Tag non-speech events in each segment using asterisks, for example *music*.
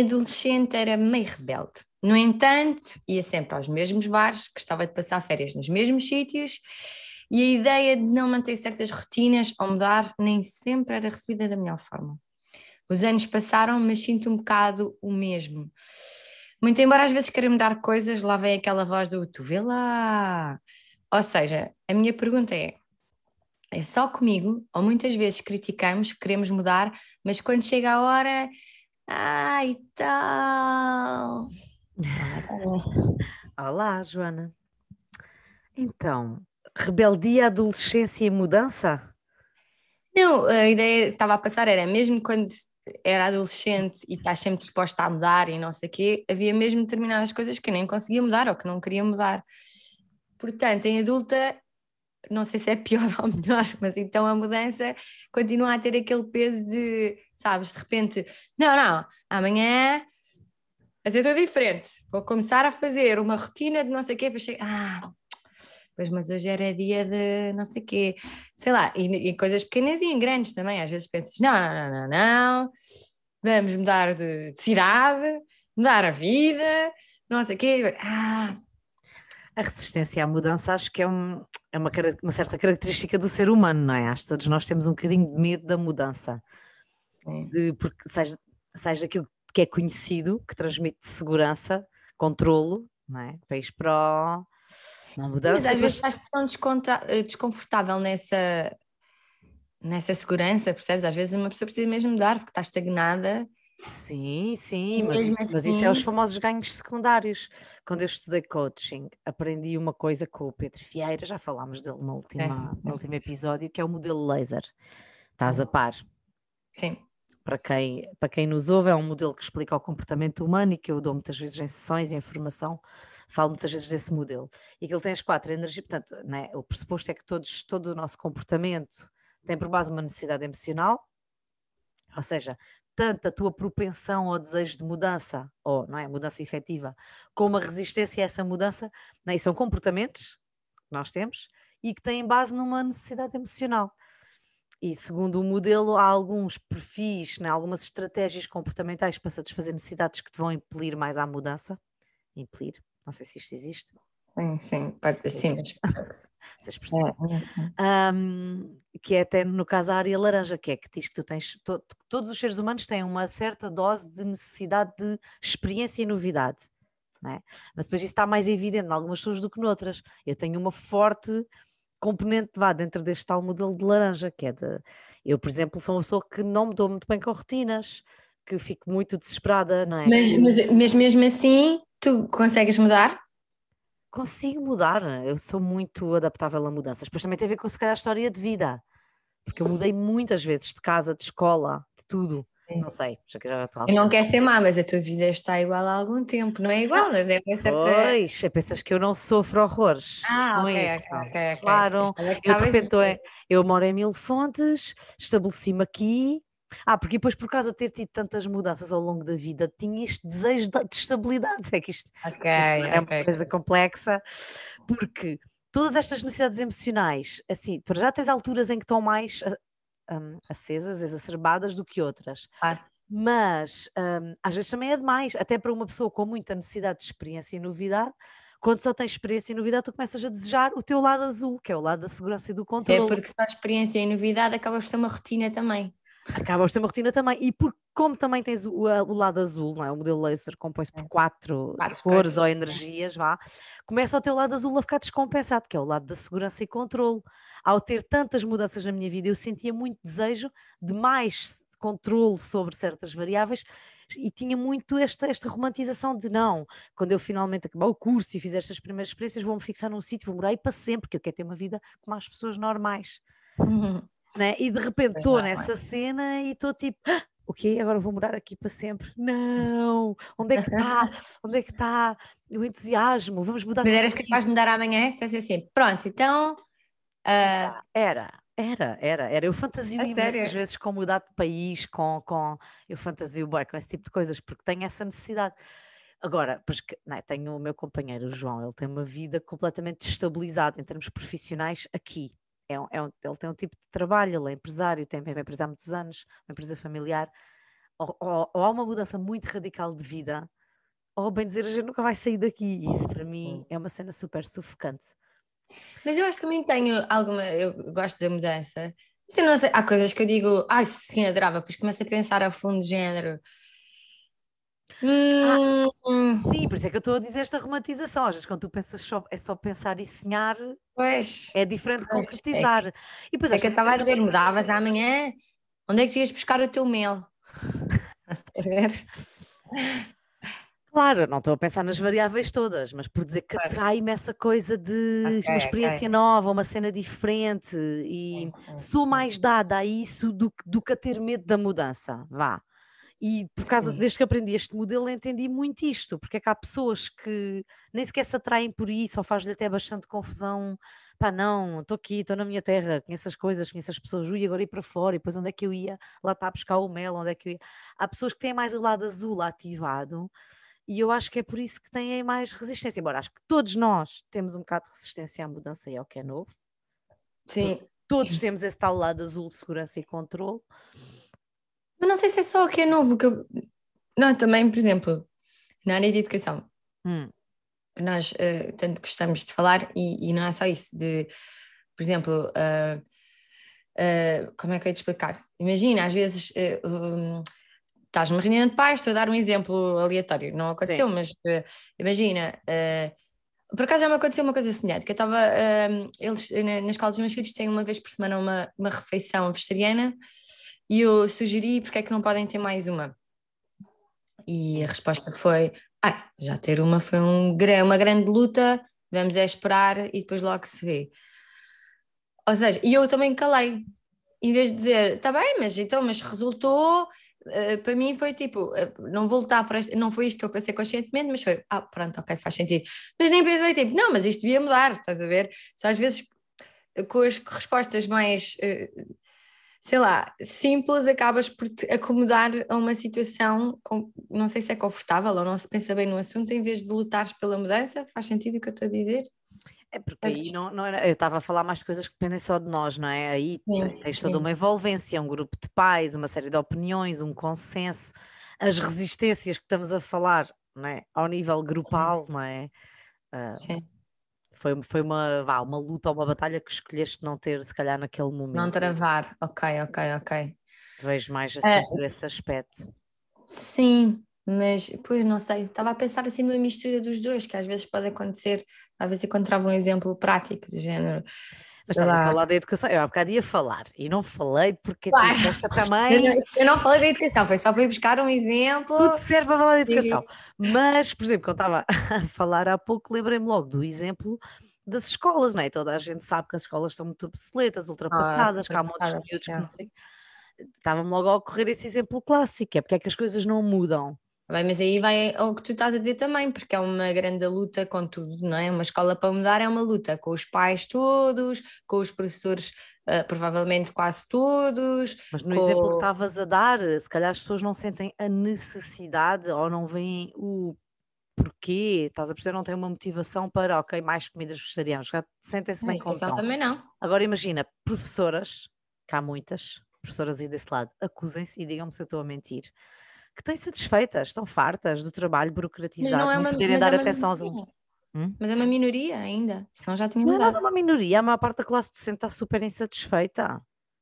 adolescente era meio rebelde. No entanto, ia sempre aos mesmos bares, gostava de passar férias nos mesmos sítios e a ideia de não manter certas rotinas ou mudar nem sempre era recebida da melhor forma. Os anos passaram, mas sinto um bocado o mesmo. Muito embora às vezes queira mudar coisas, lá vem aquela voz do tu vê lá. Ou seja, a minha pergunta é: é só comigo, ou muitas vezes criticamos, queremos mudar, mas quando chega a hora, ai tal. *laughs* Olá, Joana. Então, rebeldia, adolescência e mudança? Não, a ideia que estava a passar era mesmo quando era adolescente e estás sempre disposta a mudar e não sei o quê, havia mesmo determinadas coisas que nem conseguia mudar ou que não queria mudar. Portanto, em adulta, não sei se é pior *laughs* ou melhor, mas então a mudança continua a ter aquele peso de, sabes, de repente, não, não, amanhã vai ser tudo diferente, vou começar a fazer uma rotina de não sei o quê para chegar, ah, pois, mas hoje era dia de não sei o quê, sei lá, e, e, coisas pequenas e em grandes também, às vezes pensas, não, não, não, não, não, vamos mudar de, de cidade, mudar a vida, não sei o quê, ah. A resistência à mudança acho que é, um, é uma, uma, certa característica do ser humano, não é? Acho que todos nós temos um bocadinho de medo da mudança, de, porque seja, seja aquilo que é conhecido, que transmite segurança, controlo, não é? País para uma mudança. Mas às vezes estás tão eh, desconfortável nessa, nessa segurança, percebes? Às vezes uma pessoa precisa mesmo mudar porque está estagnada. Sim, sim, mas, assim... mas, isso é os famosos ganhos secundários. Quando eu estudei coaching, aprendi uma coisa com o Pedro Vieira, já falámos dele no, última, é. no último episódio, que é o modelo laser. Estás a par? Sim. Para quem, para quem nos ouve, é um modelo que explica o comportamento humano e que eu dou muitas vezes em sessões e em formação falo muitas vezes desse modelo, e que ele tem as quatro energias, portanto, né, o pressuposto é que todos, todo o nosso comportamento tem por base uma necessidade emocional, ou seja, tanto a tua propensão ao desejo de mudança, ou não é, mudança efetiva, como a resistência a essa mudança, né, são comportamentos que nós temos e que têm base numa necessidade emocional. E segundo o modelo, há alguns perfis, né, algumas estratégias comportamentais para satisfazer necessidades que te vão impelir mais à mudança. Impelir, não sei se isto existe. Sim, sim, pode, sim, *laughs* Vocês percebem? Um, que é até no caso a área laranja, que é que diz que tu tens, to, todos os seres humanos têm uma certa dose de necessidade de experiência e novidade. É? Mas depois isso está mais evidente em algumas pessoas do que noutras. Eu tenho uma forte componente vá dentro deste tal modelo de laranja, que é de. Eu, por exemplo, sou uma pessoa que não me dou muito bem com rotinas, que fico muito desesperada, não é? Mas, mas, mas mesmo assim, Tu consegues mudar? Consigo mudar, eu sou muito adaptável a mudanças. Depois também tem a ver com se calhar a história de vida, porque eu mudei muitas vezes de casa, de escola, de tudo. Não sei, já que já estou não quero ser má, mas a tua vida está igual há algum tempo, não é igual, mas é com certeza. Pois, pensas que eu não sofro horrores. Ah, ok, é ok, ok. Claro, eu de repente eu, eu moro em Mil Fontes, estabeleci-me aqui, ah, porque depois, por causa de ter tido tantas mudanças ao longo da vida, tinha este desejo de estabilidade. *laughs* É que isto okay, é okay. uma coisa complexa, porque todas estas necessidades emocionais, assim, para já tens alturas em que estão mais um, acesas, exacerbadas do que outras. Ah. Mas um, às vezes também é demais, até para uma pessoa com muita necessidade de experiência e novidade, quando só tens experiência e novidade, tu começas a desejar o teu lado azul, que é o lado da segurança e do controle. É porque só experiência e novidade acaba por ser uma rotina também acaba por ser uma rotina também. E por, como também tens o, o lado azul, não é? o modelo laser compõe-se por quatro, quatro cores ou energias, vá, começa o teu lado azul a ficar descompensado, que é o lado da segurança e controle. Ao ter tantas mudanças na minha vida, eu sentia muito desejo de mais controle sobre certas variáveis e tinha muito esta, esta romantização de não, quando eu finalmente acabar o curso e fizer estas primeiras experiências, vou-me fixar num sítio, vou morar aí para sempre, porque eu quero ter uma vida como as pessoas normais. Uhum né? E de repente estou nessa cena e estou tipo, ah, o quê? Agora vou morar aqui para sempre? Não! Onde é que está? Onde é que está o entusiasmo? Vamos mudar. Mas eras capaz de mudar amanhã? Se assim, pronto, então. Uh... Era, era, era, era. Eu fantasio é imensas vezes com mudar de país, com, com eu fantasio bem com esse tipo de coisas, porque tenho essa necessidade. Agora, pois, não, é, tenho o meu companheiro, o João, ele tem uma vida completamente estabilizada em termos profissionais aqui, é um, é um, ele tem um tipo de trabalho, ele é empresário, tem uma empresa há muitos anos, uma empresa familiar. ou, ou, ou há uma mudança muito radical de vida, ou bem dizer, a gente nunca vai sair daqui. E isso para mim é uma cena super sufocante. Mas eu acho que também tenho alguma. Eu gosto da mudança. Mas eu não sei, há coisas que eu digo, ai sim, adorava, depois começo a pensar a fundo de Ah, hum. sim, por isso é que eu estou a dizer esta romantização. Às vezes, quando tu pensas só, é só pensar e sonhar, pois, é diferente de concretizar. É que, e depois é que eu estava a dizer, mudavas amanhã, onde é que tu ias buscar o teu mel? *laughs* Claro, não estou a pensar nas variáveis todas, mas por dizer que atrai-me essa coisa de okay, uma experiência okay. nova, uma cena diferente e sou mais dada a isso do, do que a ter medo da mudança, vá. E por causa, Sim. desde que aprendi este modelo, entendi muito isto, porque é que há pessoas que nem sequer se atraem por isso, ou faz-lhe até bastante confusão. Pá, não, estou aqui, estou na minha terra, conheço as coisas, conheço as pessoas, ui, agora ir para fora, e depois onde é que eu ia? Lá está a buscar o mel, onde é que eu ia? Há pessoas que têm mais o lado azul ativado e eu acho que é por isso que têm mais resistência. Embora acho que todos nós temos um bocado de resistência à mudança e ao que é novo. Sim. Todos temos esse tal lado azul de segurança e controle. Mas não sei se é só o que é novo. Que eu... Não, também, por exemplo, na área de educação. Hum. Nós uh, tanto gostamos de falar e, e, não é só isso. De, por exemplo, uh, uh, como é que eu ia te explicar? Imagina, às vezes um, estás numa reunião de pais, estou a dar um exemplo aleatório, não aconteceu, Sim. mas imagina, por acaso já me aconteceu uma coisa semelhante, que eu estava, eles na, na escola dos meus filhos têm uma vez por semana uma, uma refeição vegetariana e eu sugeri porque é que não podem ter mais uma. E a resposta foi, ah, já ter uma foi um, uma grande luta, vamos é esperar e depois logo se vê. Ou seja, e eu também calei, em vez de dizer, está bem, mas então, mas resultou, Uh, para mim foi tipo, uh, não voltar para este, não foi isto que eu pensei conscientemente, mas foi, ah, pronto, ok, faz sentido. Mas nem pensei tipo, não, mas isto devia mudar, estás a ver? Só às vezes com as respostas mais, uh, sei lá, simples, acabas por te acomodar a uma situação, com, não sei se é confortável ou não se pensa bem no assunto, em vez de lutares pela mudança, faz sentido o que eu estou a dizer? É porque aí não, não era, eu estava a falar mais de coisas que dependem só de nós, não é? Aí sim, tens sim. toda uma envolvência, um grupo de pais, uma série de opiniões, um consenso, as resistências que estamos a falar, não é? Ao nível grupal, não é? Uh, sim. Foi, foi uma, vá, uma luta ou uma batalha que escolheste não ter, se calhar, naquele momento. Não travar, ok, ok, ok. Vejo mais assim uh, por esse aspecto. Sim, mas, pois não sei, estava a pensar assim numa mistura dos dois, que às vezes pode acontecer ver se encontrava um exemplo prático do género. Mas estás a falar da educação, eu há bocado ia falar e não falei porque claro. também. *laughs* Eu não, eu não falei da educação, foi só para ir buscar um exemplo. Tudo serve para falar da educação. Sim. Mas, por exemplo, quando estava *laughs* a falar há pouco, lembrei-me logo do exemplo das escolas, não é? Toda a gente sabe que as escolas estão muito obsoletas, ultrapassadas, ah, que há muitos miúdos que não sei. Estava-me logo a ocorrer esse exemplo clássico, é porque é que as coisas não mudam. Vai, mas aí vai o que tu estás a dizer também, porque é uma grande luta com tudo, não é? Uma escola para mudar é uma luta com os pais todos, com os professores, uh, provavelmente quase todos. Mas no com... exemplo que estavas a dar, se calhar as pessoas não sentem a necessidade ou não veem o porquê, estás a perceber? Não têm uma motivação para, ok, mais comidas vegetarianas, sentem-se bem com então também não. Agora imagina, professoras, que há muitas, professoras aí desse lado, acusem-se e digam-me se eu estou a mentir que estão insatisfeitas, estão fartas do trabalho burocratizado, não, é uma, poderem dar é atenção aos alunos. Hum? Mas é uma minoria ainda, senão já tinha mudado. Não é nada uma minoria, a maior parte da classe docente está super insatisfeita.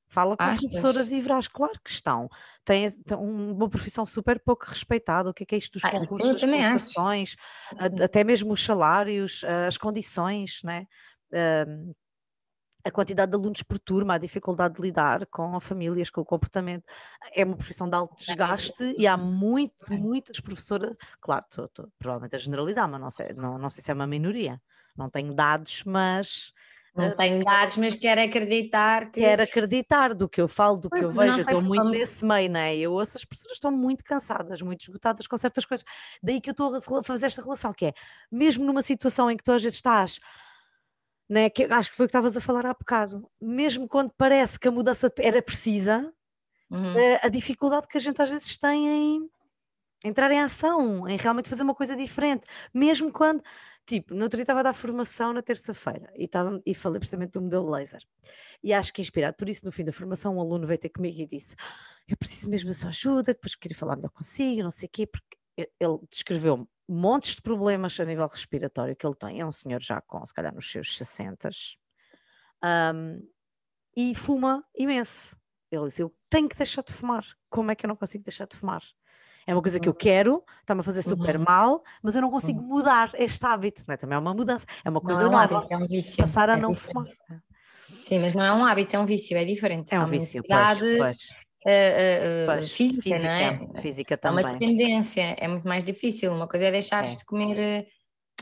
Fala com as professoras e verás, claro que estão. Têm, têm, uma profissão super pouco respeitada. O que é, que é isto dos ah, concursos, das pontuações, até mesmo os salários, as condições, né? A quantidade de alunos por turma, a dificuldade de lidar com famílias, com o comportamento, é uma profissão de alto desgaste e há muito, muitas professoras, claro, estou, estou provavelmente a generalizar, mas não sei, não, não sei se é uma minoria, não tenho dados, mas... Não uh, tenho dados, mas quero acreditar que... Quero acreditar do que eu falo, do que eu vejo, estou muito como... nesse meio, né? Eu ouço as pessoas estão muito cansadas, muito esgotadas com certas coisas, daí que eu estou a fazer esta relação, que é, mesmo numa situação em que tu às vezes estás né? que acho que foi o que estavas a falar há bocado, mesmo quando parece que a mudança era precisa, uhum. a, eh, a, dificuldade que a gente às vezes tem em, entrar em ação, em realmente fazer uma coisa diferente, mesmo quando, tipo, no outro dia estava a dar formação na terça-feira e, estava, e falei precisamente do modelo laser. E acho que inspirado por isso, no fim da formação, um aluno veio ter comigo e disse: Eu preciso mesmo da sua ajuda, depois queria falar melhor consigo, não sei o quê, porque ele descreveu montes de problemas a nível respiratório que ele tem. É um senhor já com, se calhar, nos seus 60 um, e fuma imenso. Ele disse: Eu tenho que deixar de fumar. Como é que eu não consigo deixar de fumar? É uma coisa que eu uhum. quero, está-me a fazer super uhum. mal, mas eu não consigo uhum. mudar este hábito. Não é? Também é uma mudança, é uma coisa não é um nova. Hábito, é um vício. Passar a é não diferente. fumar. Sim, mas não é um hábito, é um vício, é diferente. É um vício, pois, pois. Uh, uh, pois, física, física, não é? Física também. É uma dependência, é muito mais difícil. Uma coisa é deixares é. de comer,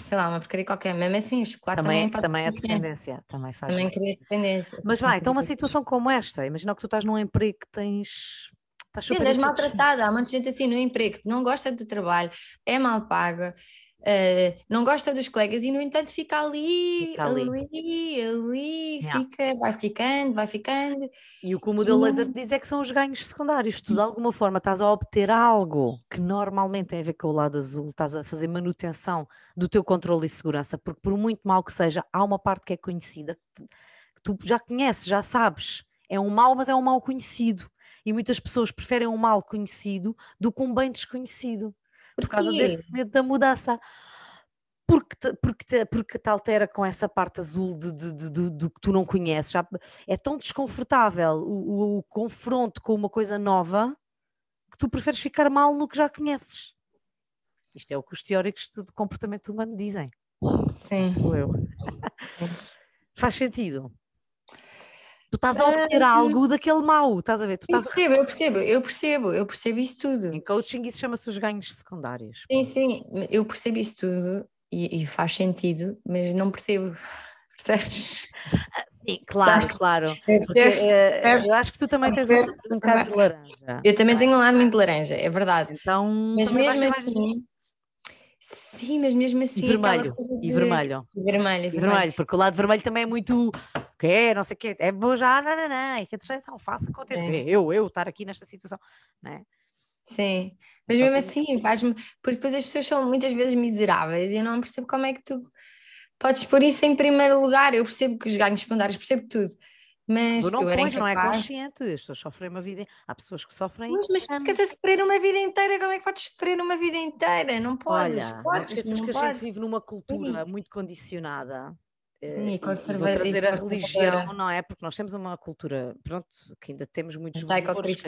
sei lá, uma porcaria qualquer. Mesmo assim, o chocolate também, também, também é dependência. Também faz. Também cria dependência. Mas vai, então uma situação como esta, imagina que tu estás num emprego que tens. Estás Sim, és maltratada. Há muita gente assim no emprego que não gosta do trabalho, é mal paga, Uh, não gosta dos colegas e, no entanto, fica ali, fica ali, ali, ali fica, vai ficando, vai ficando. E o que o modelo e... laser diz é que são os ganhos secundários. Tu, de alguma forma, estás a obter algo que normalmente tem a ver com o lado azul, estás a fazer manutenção do teu controle e segurança, porque, por muito mal que seja, há uma parte que é conhecida, que tu já conheces, já sabes. É um mal, mas é um mal conhecido. E muitas pessoas preferem um mal conhecido do que um bem desconhecido por causa desse medo da mudança. Porque te, porque, te, porque te altera com essa parte azul de, de, de, de do que tu não conheces. Já, é tão desconfortável o, o, o confronto com uma coisa nova que tu preferes ficar mal no que já conheces. Isto é o que os teóricos de comportamento humano dizem. Sim. Sou eu. *laughs* Faz sentido. Tu estás a obter uh, algo daquele mau, estás a ver? Tu eu percebo, eu percebo, eu percebo, eu percebo isso tudo. Em coaching isso chama-se os ganhos secundários. Sim, sim, eu percebo isso tudo e, e faz sentido, mas não percebo, *laughs* percebes? Sim, claro, claro. Porque, é, eu acho que tu também tens um, bocado de laranja. Eu também tenho um lado muito laranja, é verdade. Então, mas mesmo assim, Sim, mas mesmo assim. E vermelho. De... E vermelho. E vermelho, e vermelho. porque o lado vermelho também é muito. Que não sei o quê. É vou já, não, não, não. E que a traição faça acontecer. Eu, eu estar aqui nesta situação. Não é? Sim, mas mesmo assim faz-me. Porque depois as pessoas são muitas vezes miseráveis e eu não percebo como é que tu podes pôr isso em primeiro lugar. Eu percebo que os ganhos secundários, percebo tudo. Mas tu não pões, não é consciente, as pessoas sofrem uma vida. Há pessoas que sofrem. Mas, mas tu ficas a sofrer uma vida inteira, como é que podes sofrer uma vida inteira? Não podes, Olha, podes. Não que a gente vive numa cultura Sim. muito condicionada. Sim, eh, conservadora. trazer a religião, não é? Porque nós temos uma cultura, pronto, que ainda temos muitos valores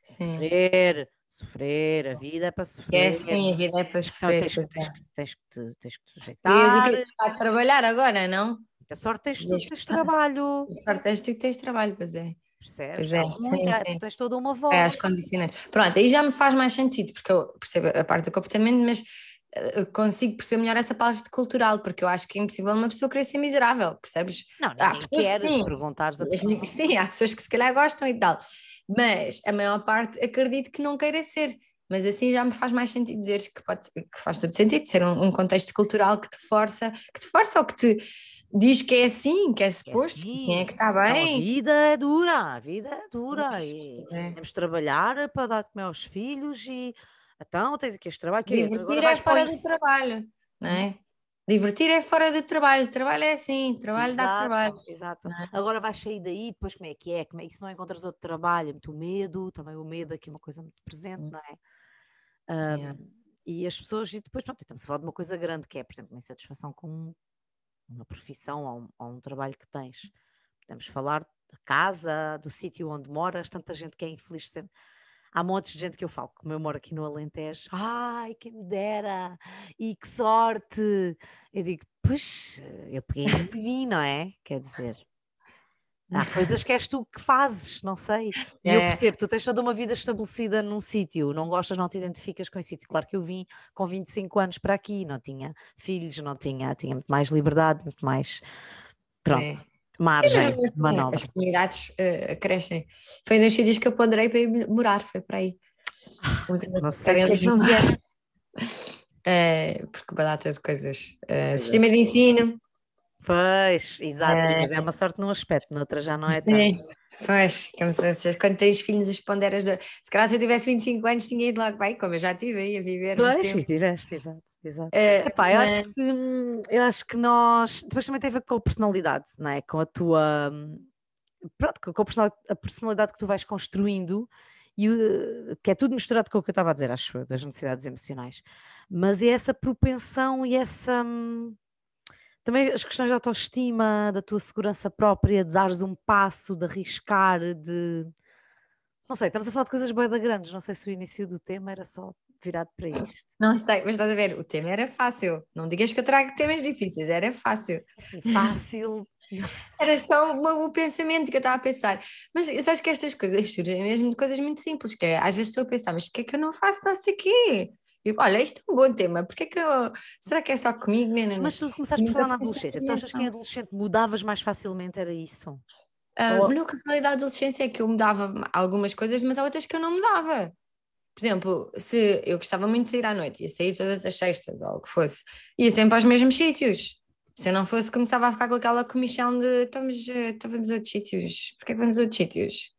Sofrer, sofrer, a vida é para sofrer. É, sim, a vida é para sofrer. Tens, tens, tens, tens, que te, tens que te sujeitar. E a trabalhar agora, não? A sorte tens tu, tens trabalho. A sorte tens tu que tens trabalho, pois é. Percebes? Pois é, sim, sim. tens toda uma voz. É, as condicionantes. Pronto, aí já me faz mais sentido, porque eu percebo a parte do comportamento, mas consigo perceber melhor essa parte cultural, porque eu acho que é impossível uma pessoa querer ser miserável, percebes? Não, há pessoas queres que perguntares a pessoa. Sim, há pessoas que se calhar gostam e tal, mas a maior parte acredito que não queira ser. Mas assim já me faz mais sentido dizer que, pode, que faz todo sentido ser um, um contexto cultural que te força, que te força ou que te diz que é assim, que é, é suposto, que, é assim. que é que está bem. a vida é dura, a vida é dura e é. temos de trabalhar para dar comer aos filhos e então tens aqui este trabalho. Que Divertir é fora do trabalho, não é? Hum. Divertir é fora do trabalho, trabalho é assim, trabalho exato, dá trabalho. Exato. É? Agora vais sair daí, depois como é que é? Como é que se não encontras outro trabalho? Muito medo, também o medo aqui é uma coisa muito presente, hum. não é? Um, yeah. E as pessoas, e depois, pronto, estamos a falar de uma coisa grande que é, por exemplo, uma insatisfação com uma profissão ou um, ou um trabalho que tens. Podemos falar da casa, do sítio onde moras, tanta gente que é infeliz sempre. Há montes de gente que eu falo, como eu moro aqui no Alentejo, ai, quem me dera, e que sorte. Eu digo, pois, eu peguei e *laughs* vim, não é? Quer dizer, Há coisas *laughs* que és tu que fazes, não sei. E é. eu percebo, tu tens toda uma vida estabelecida num sítio, não gostas, não te identificas com esse sítio. Claro que eu vim com 25 anos para aqui, não tinha filhos, não tinha, tinha muito mais liberdade, muito mais. Pronto. É. Margem, Sim, manobra. As comunidades uh, crescem. Foi um dos sítios que eu ponderei para ir morar, foi para aí. Não sei não vieste. *laughs* Uh, porque baratas de coisas. Uh, sistema de ensino, Pois, exato, é. mas é uma sorte num aspecto, noutra já não é tanto. Pois, como se, quando tens filhos, as ponderas. De... Se calhar se eu tivesse 25 anos, tinha ido logo bem, como eu já tive aí a viver. Pois, tiveste, exato. exato. É, Epá, eu, mas... acho que, eu acho que nós. Depois também tem a ver com a personalidade, não é? Com a tua. Pronto, com a personalidade, que tu vais construindo e que é tudo misturado com o que eu estava a dizer, acho, das necessidades emocionais. Mas é essa propensão e essa. Hum, também as questões de autoestima, da tua segurança própria, de dares um passo, de arriscar, de. Não sei, estamos a falar de coisas bem grandes. Não sei se o início do tema era só virado para *laughs* isto. Não sei, mas estás a ver, o tema era fácil. Não digas que eu trago temas difíceis, era fácil. Assim, fácil. *laughs* Era só o, pensamento que eu estava a pensar. Mas sabes que estas coisas surgem mesmo de coisas muito simples, que é, às vezes estou a pensar, mas porquê é que eu não faço não sei o quê? Olha, isto é um bom tema, porque é que eu... Será que é só comigo? Não, não, Mas tu começaste por falar na adolescência, tu achas que em adolescente mudavas mais facilmente, era isso? Uh, Ou... No que falei da adolescência é que eu mudava algumas coisas, mas há outras que eu não mudava. Por exemplo, se eu gostava muito de sair à noite, ia sair todas as sextas ou o que fosse, ia sempre aos mesmos sítios. Se eu não fosse, começava a ficar com aquela comissão de estamos, eh, estamos a outros sítios. Porquê que vamos a outros sítios?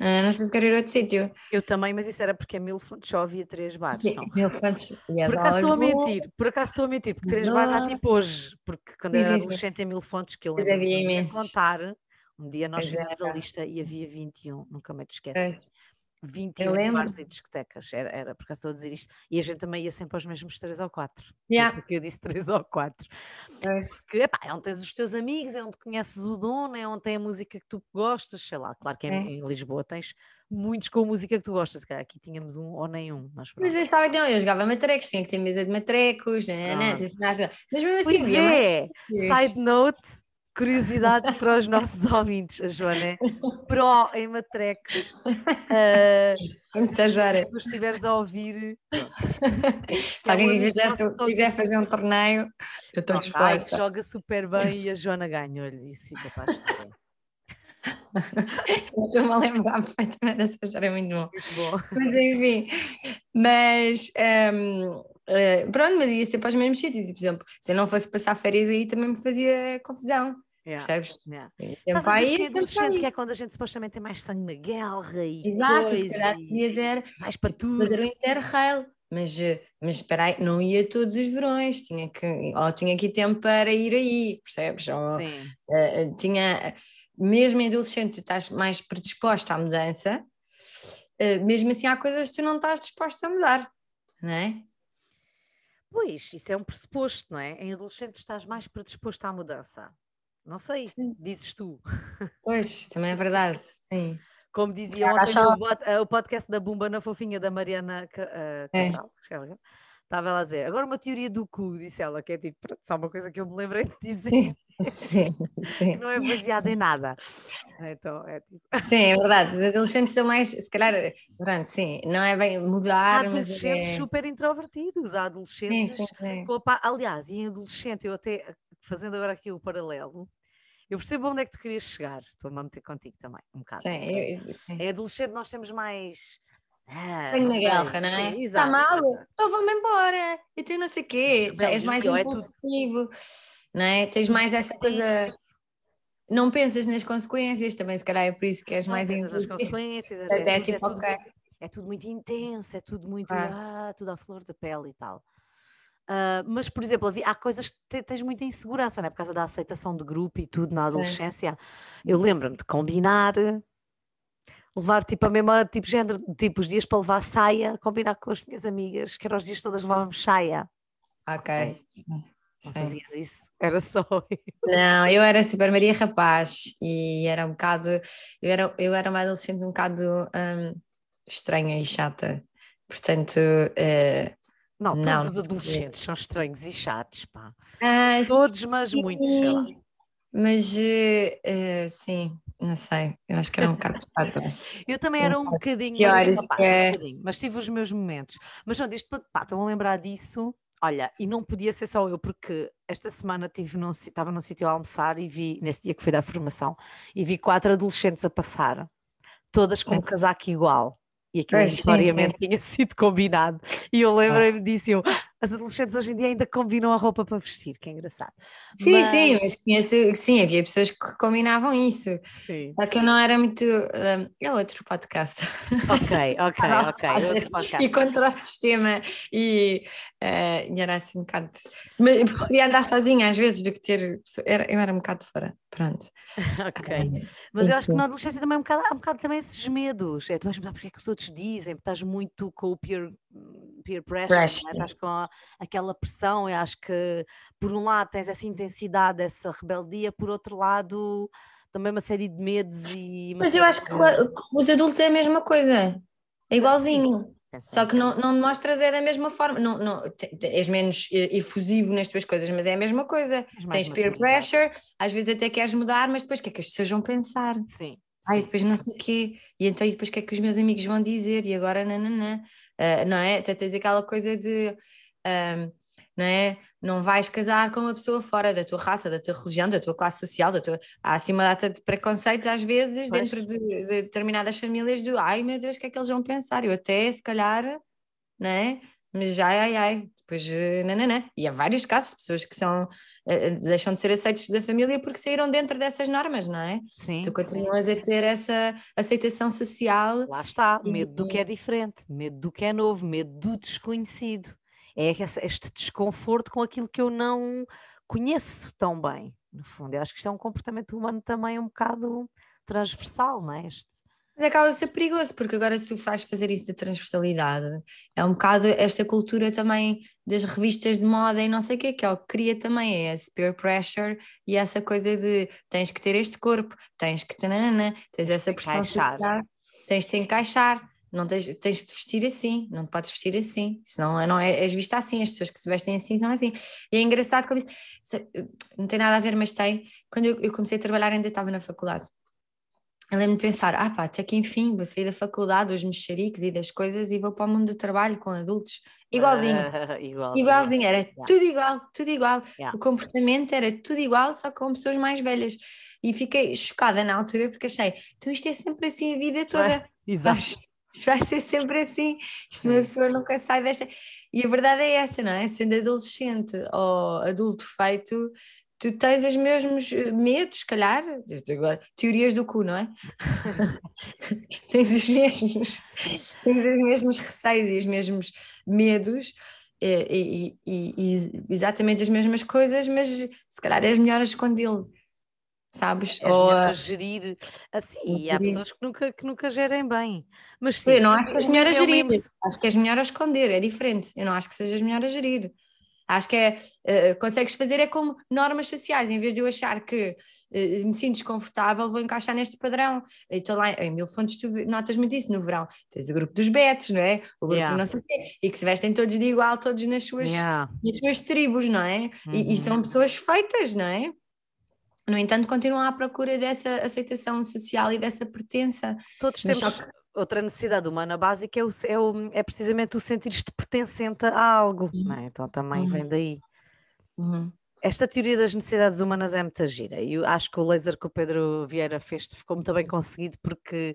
Ah, não sei se quero ir a outro sítio. Eu também, mas isso era porque a Mil Fontes só havia três bares. Sim, por acaso estou a mentir, por acaso estou a mentir, porque três bares há tipo hoje, porque quando sim, era adolescente em Mil Fontes, que eu lembro de contar, um dia nós pois fizemos é. a lista e havia 21, nunca me te esqueces. 21 bares e discotecas, era, era por acaso estou a dizer isto, e a gente também ia sempre aos mesmos três ou quatro. *laughs* Yeah. que eu disse três ou quatro. Porque epá, é onde tens os teus amigos, é onde conheces o dono, é onde tem a música que tu gostas, sei lá. Claro que em, é. em Lisboa tens muitos com a música que tu gostas, se calhar aqui tínhamos um ou nenhum. Mas, mas eu estava não, eu jogava matrecos, tinha que ter mesa de matrecos, né, né, né, mas mesmo assim. Pois é, side note curiosidade para os nossos *laughs* ouvintes, a Joana é pró em matrecos. *laughs* Uh, se tu estiveres a ouvir. Se alguém quiser, quiser fazer um torneio, eu estou disposta. Joga super bem e a Joana ganha-lhe isso para a história. *laughs* Estou-me a lembrar perfeitamente dessa história, é muito bom. Muito bom. Mas enfim, mas um, uh, pronto, mas ia ser para os mesmos sítios. E, por exemplo, se eu não fosse passar férias aí também me fazia confusão. Yeah. Percebes? Yeah. Tempo aí, é adolescente, que é quando a gente supostamente tem mais sangue na guerra e Exato, coisa, se calhar ia ter mais para tudo. fazer o interrail, mas, eh, mas espera aí, não ia todos os verões, tinha que, ou tinha aqui tempo para ir aí, percebes? Ou, uh, tinha, mesmo em adolescente, tu estás mais predisposta à mudança, uh, mesmo assim há coisas que tu não estás disposta a mudar, não é? Pois, isso é um pressuposto, não é? Em adolescente estás mais predisposto à mudança. Não sei, sim. dizes tu. Pois, também é verdade, sim. Como dizia ontem o, o, podcast da Bumba na Fofinha da Mariana uh, Cabral, é. Estava ela a dizer, agora uma teoria do cu, disse ela, que é tipo, só uma coisa que eu me lembrei de dizer. Sim, sim. *laughs* Não é baseada em nada. Então, é tipo... *laughs* Sim, é verdade. Os adolescentes são mais, se calhar, pronto, sim, não é bem mudar, há adolescentes é... super introvertidos, há adolescentes. Sim, sim, sim. Com a... Aliás, em adolescente, eu até fazendo agora aqui o paralelo, eu percebo onde é que tu querias chegar, estou-me a meter contigo também, um bocado. Sim, eu, sim. Em adolescente nós temos mais. Ah, Sangue na guerra, não é? Está mal? Então vamos embora. E tu não sei o quê. Bem, és mais impulsivo, é não é? Tens mais essa coisa. Não pensas nas consequências também, se calhar é por isso que és não mais impulsivo. Nas consequências, é, é, tipo, é, tudo, okay. é tudo muito intenso, é tudo muito. Ah. ah, tudo à flor da pele e tal. Uh, mas, por exemplo, há coisas que tens muita insegurança, né? por causa da aceitação de grupo e tudo na adolescência. Eu lembro-me de combinar, levar tipo a mesma tipo género, tipo os dias para levar saia, combinar com as minhas amigas, que eram os dias todas levávamos saia. Ok. Não fazias isso, era só. *laughs* Não, eu era super Maria Rapaz e era um bocado. Eu era, eu era uma adolescente um bocado um, estranha e chata. Portanto, uh, não, todos não, os adolescentes são estranhos e chatos, pá. Ah, todos, sim. mas muitos, sei lá. Mas uh, sim, não sei, eu acho que era um bocado chato. *laughs* eu também era um bocadinho, Teórica. Rapaz, um bocadinho, mas tive os meus momentos. Mas não, disto, pá, estão a lembrar disso. Olha, e não podia ser só eu, porque esta semana tive num, estava num sítio a almoçar e vi, nesse dia que fui da formação, e vi quatro adolescentes a passar, todas com sim. um casaco igual. E aquilo necessariamente tinha sido combinado. E eu lembrei-me disso, eu, as adolescentes hoje em dia ainda combinam a roupa para vestir, que é engraçado. Sim, mas... sim, mas conheço, sim, havia pessoas que combinavam isso. Sim. Só que eu não era muito. Um, é outro podcast. Ok, ok, *laughs* ok. outro podcast. E contra o sistema e, uh, e era assim um bocado. Mas preferia andar sozinha às vezes do que ter. Era, eu era um bocado fora. Pronto. *laughs* ok. Mas eu acho que na adolescência também é um bocado, há um bocado também esses medos. É, tu vais mudar porque é que os outros dizem, estás muito com o peer, peer pressure, pressure. Né? estás com a, aquela pressão. Eu acho que por um lado tens essa intensidade, essa rebeldia, por outro lado também uma série de medos e. Mas eu acho que os adultos é a mesma coisa. É igualzinho. Só que não, não mostras é da mesma forma, não, não, és menos efusivo nas tuas coisas, mas é a mesma coisa. Tens peer pressure, às vezes até queres mudar, mas depois o que é que as pessoas vão pensar? Sim. Ai, depois não sei o quê, e então e depois o que é que os meus amigos vão dizer, e agora nananã, uh, não é? Até tens aquela coisa de. Um, não é? Não vais casar com uma pessoa fora da tua raça, da tua religião, da tua classe social, da tua... há assim uma data de preconceitos às vezes pois. dentro de, de, determinadas famílias do ai meu Deus, o que é que eles vão pensar? Eu até se calhar, não é? Mas ai, ai, ai, depois nananã. E há vários casos de pessoas que são, uh, deixam de ser aceitos da família porque saíram dentro dessas normas, não é? Sim. Tu continuas sim. a ter essa aceitação social. Lá está, medo do que é diferente, medo do que é novo, medo do desconhecido é este desconforto com aquilo que eu não conheço tão bem. No fundo, eu acho que isto é um comportamento humano também um bocado transversal, não é? Este, mas acaba de ser perigoso, porque agora se tu fazes fazer isso da transversalidade, é um bocado esta cultura também das revistas de moda e não sei o que, que é o que cria também, é esse peer pressure e essa coisa de tens que ter este corpo, tens que ter, tens essa pressão social, tens de encaixar não tens, tens de vestir assim, não te podes vestir assim, senão não é, és vista assim, as pessoas que se vestem assim são assim. E é engraçado como isso, não tem nada a ver, mas tem. Quando eu, eu comecei a trabalhar, ainda estava na faculdade. Eu lembro de pensar, ah pá, até que enfim vou sair da faculdade, dos mexericos e das coisas e vou para o mundo do trabalho com adultos. Igualzinho. Uh, *laughs* igualzinho. igualzinho. era yeah. tudo igual, tudo igual. Yeah. O comportamento era tudo igual, só com pessoas mais velhas. E fiquei chocada na altura porque achei, então isto é sempre assim a vida toda. *laughs* Exato *laughs* vai ser sempre assim. Isto uma pessoa nunca sai desta. E a verdade é essa, não é? Sendo adolescente ou adulto feito, tu tens os mesmos eh, medos, se calhar, agora, teorias do cu, não é? *laughs* tens os mesmos, tens os mesmos receios e os mesmos medos. E, e, e, e exatamente as mesmas coisas, mas se calhar és melhor a escondê-lo sabes? És Ou a gerir assim, e há pessoas que nunca, que nunca gerem bem. Mas sim, eu não acho que és melhor a gerir, acho que és melhor a esconder, é diferente. Eu não acho que sejas melhor a gerir. Acho que é, uh, consegues fazer é como normas sociais, em vez de eu achar que uh, me sinto desconfortável, vou encaixar neste padrão. Estou lá, em Mil Fontes, tu notas muito isso no verão. Tens o grupo dos betos, não é? O grupo yeah. não sei quê, e que se vestem todos de igual, todos nas suas, yeah. nas suas tribos, não é? Uhum. E, e, são uhum. pessoas feitas, não é? No entanto, continuam à procura dessa aceitação social e dessa pertença. Todos temos que... outra necessidade humana básica, é, o, é, o, é precisamente o sentir-te pertencente a algo, uhum. é? então também uhum. vem daí. Uhum. Esta teoria das necessidades humanas é muito gira e eu acho que o laser que o Pedro Vieira fez ficou muito bem conseguido porque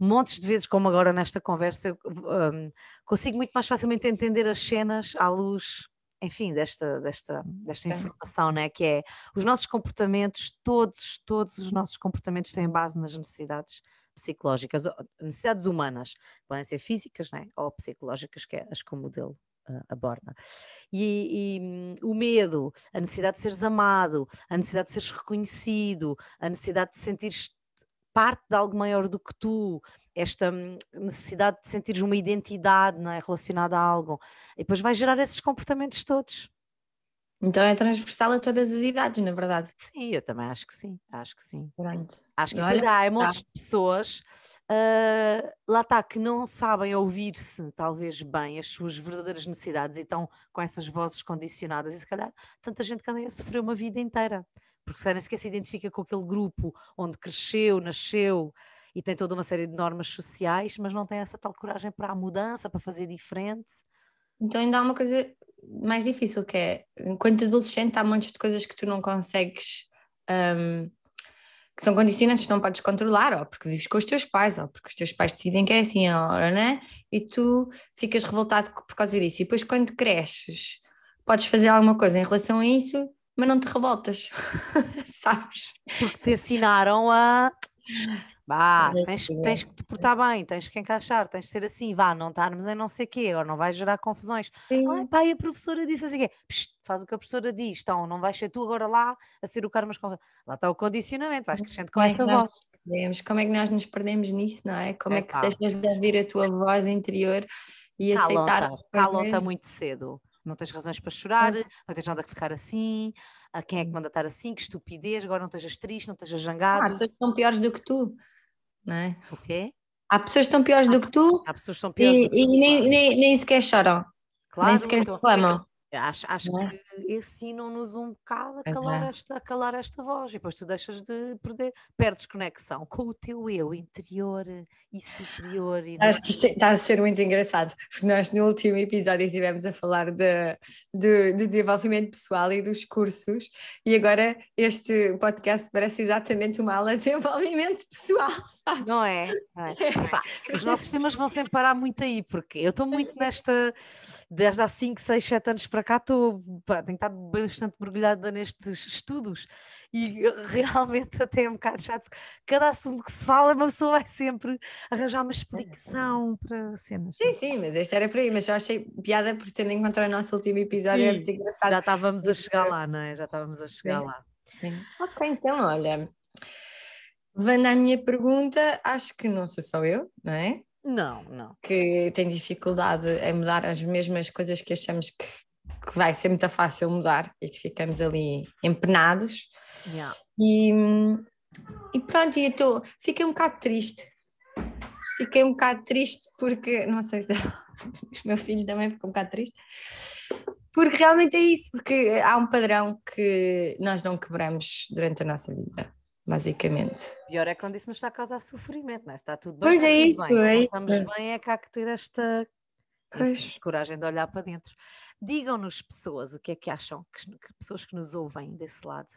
montes de vezes, como agora nesta conversa, eu, um, consigo muito mais facilmente entender as cenas à luz enfim, desta, desta, desta informação, né? que é os nossos comportamentos, todos, todos os nossos comportamentos têm base nas necessidades psicológicas, necessidades humanas, podem ser físicas né? ou psicológicas, que é as que o modelo uh, aborda. E, e um, o medo, a necessidade de seres amado, a necessidade de seres reconhecido, a necessidade de sentires parte de algo maior do que tu, esta hum, necessidade de sentir uma identidade não é, relacionada a algo, e depois vai gerar esses comportamentos todos. Então é transversal a todas as idades, na verdade. Sim, eu também acho que sim, acho que sim. Pronto. Acho que depois há, há montes de pessoas, uh, lá está, que não sabem ouvir-se talvez bem as suas verdadeiras necessidades e estão com essas vozes condicionadas e se calhar tanta gente que anda a sofrer uma vida inteira, porque se nem sequer se identifica com aquele grupo onde cresceu, nasceu, e tem toda uma série de normas sociais, mas não tem essa tal coragem para a mudança, para fazer diferente. Então ainda há uma coisa mais difícil que é, enquanto adolescente há montes de coisas que tu não consegues, um, que são condicionantes que não podes controlar, ou porque vives com os teus pais, ou porque os teus pais decidem que é assim a hora, né? E tu ficas revoltado por causa disso. E depois quando cresces, podes fazer alguma coisa em relação a isso, mas não te revoltas, *laughs* sabes? Porque te ensinaram a Vá, tens, tens que te portar bem, tens que encaixar, tens de ser assim, vá, não estarmos em não sei o quê, agora não vai gerar confusões. Ai, pá, e a professora disse assim, quê? faz o que a professora diz, então não vais ser tu agora lá a ser o cara, mas lá está o condicionamento, vais crescendo com esta voz. Perdemos? Como é que nós nos perdemos nisso, não é? Como é, é que deixas de ouvir a tua voz interior e aceitar as? Calota muito cedo, não tens razões para chorar, não tens nada que ficar assim, a quem é que manda estar assim, que estupidez, agora não estejas triste, não estejas jangado. Ah, pessoas que são piores do que tu não é? O quê? Há pessoas que estão piores do que tu Há pessoas que são piores e, do que e nem, nem, nem sequer choram. Claro, nem sequer reclamam. Acho, acho é? que ensinam-nos um bocado a calar, esta, a calar esta voz e depois tu deixas de perder, perdes conexão com o teu eu interior e superior. E acho que isto está a ser muito engraçado, porque nós no último episódio estivemos a falar de, de, de, desenvolvimento pessoal e dos cursos, e agora este podcast parece exatamente uma aula de *laughs* desenvolvimento pessoal, sabes? Não é? Não é. os nossos temas vão sempre parar muito aí, porque eu estou muito *laughs* nesta desde há 5, 6, 7 anos para cá estou, tenho estado bastante mergulhada nestes estudos e *laughs* realmente até é um bocado chato, cada assunto que se fala, uma pessoa vai sempre arranjar uma explicação para cenas. Sim, sim, mas este era por aí, mas já achei piada por tendo encontrado o nosso último episódio, é muito engraçado. Já estávamos a chegar lá, não é? Já estávamos a chegar sim. lá. Sim. Ok, então olha, levando à minha pergunta, acho que não sou só eu, não é? Não, não. Que tem dificuldade em mudar as mesmas coisas que achamos que, que vai ser muito fácil mudar e que ficamos ali empenados. Yeah. E, e pronto, e eu fiquei um bocado triste. Fiquei um bocado triste porque, não sei se *laughs* o meu filho também ficou um bocado triste, porque realmente é isso, porque há um padrão que nós não quebramos durante a nossa vida basicamente. Pior é quando isso nos está a causar sofrimento, não é? Se está tudo bem, pois é isso, bem. Se é estamos bem, é que há que ter esta enfim, coragem de olhar para dentro. Digam-nos, pessoas, o que é que acham, que, que, pessoas que nos ouvem desse lado.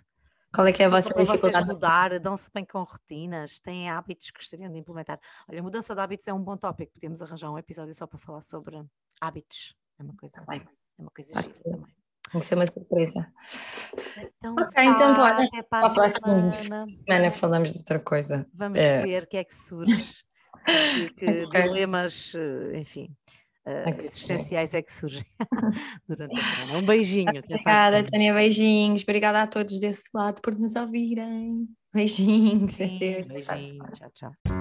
Qual é que é a vossa dificuldade? mudar, dão-se bem com rotinas, têm hábitos que gostariam de implementar. Olha, mudança de hábitos é um bom tópico, podemos arranjar um episódio só para falar sobre hábitos. É uma coisa, tá é uma coisa gira também. Vai ser uma surpresa. Então, ok, então bora. Até para a próxima semana. semana falamos de outra coisa. Vamos é. ver o que é que surge. que, que *laughs* okay. dilemas, eh, enfim, uh, existenciais é que surgem *laughs* *laughs* durante a semana. Um beijinho. Obrigada, Tânia. Beijinhos. Obrigada a todos desse lado por nos ouvirem. Beijinhos. Sim, beijinho. Tchau, tchau.